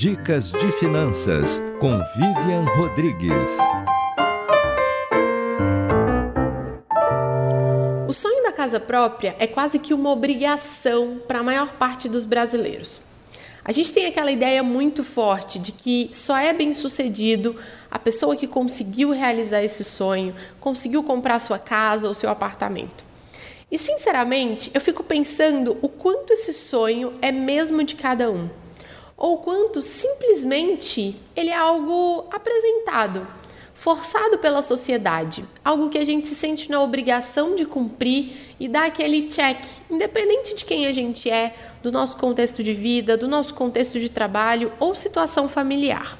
Dicas de Finanças com Vivian Rodrigues. O sonho da casa própria é quase que uma obrigação para a maior parte dos brasileiros. A gente tem aquela ideia muito forte de que só é bem sucedido a pessoa que conseguiu realizar esse sonho, conseguiu comprar sua casa ou seu apartamento. E sinceramente, eu fico pensando o quanto esse sonho é mesmo de cada um, ou quanto simplesmente ele é algo apresentado, forçado pela sociedade, algo que a gente se sente na obrigação de cumprir e dar aquele check, independente de quem a gente é, do nosso contexto de vida, do nosso contexto de trabalho ou situação familiar.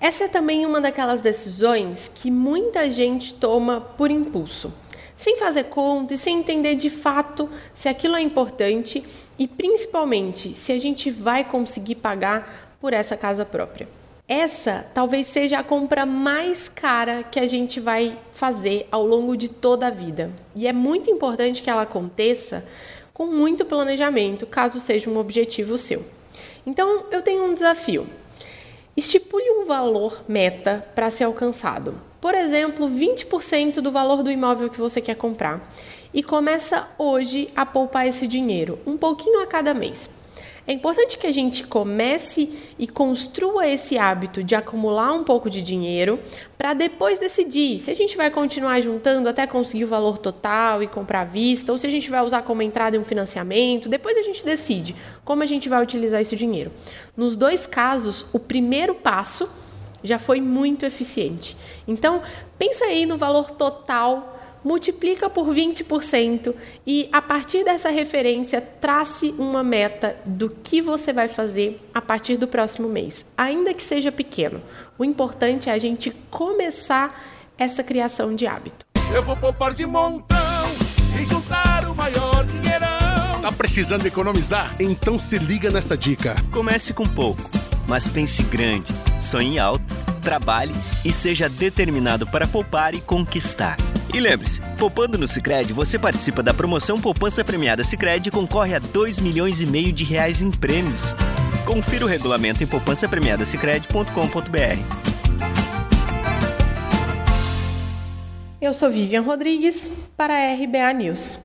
Essa é também uma daquelas decisões que muita gente toma por impulso, sem fazer conta e sem entender de fato se aquilo é importante e principalmente se a gente vai conseguir pagar por essa casa própria. Essa talvez seja a compra mais cara que a gente vai fazer ao longo de toda a vida. E é muito importante que ela aconteça com muito planejamento, caso seja um objetivo seu. Então, eu tenho um desafio. Estipule um valor meta para ser alcançado. Por exemplo, 20% do valor do imóvel que você quer comprar. E começa hoje a poupar esse dinheiro, um pouquinho a cada mês. É importante que a gente comece e construa esse hábito de acumular um pouco de dinheiro para depois decidir se a gente vai continuar juntando até conseguir o valor total e comprar à vista ou se a gente vai usar como entrada em um financiamento. Depois a gente decide como a gente vai utilizar esse dinheiro. Nos dois casos, o primeiro passo já foi muito eficiente. Então, pensa aí no valor total multiplica por 20% e a partir dessa referência trace uma meta do que você vai fazer a partir do próximo mês, ainda que seja pequeno. O importante é a gente começar essa criação de hábito. Eu vou poupar de montão e juntar o maior dinheirão. Tá precisando economizar? Então se liga nessa dica. Comece com pouco, mas pense grande. Sonhe alto, trabalhe e seja determinado para poupar e conquistar. E lembre-se, poupando no Sicredi, você participa da promoção Poupança Premiada Sicredi e concorre a 2 milhões e meio de reais em prêmios. Confira o regulamento em poupancapremiadasicredi.com.br. Eu sou Vivian Rodrigues para a RBA News.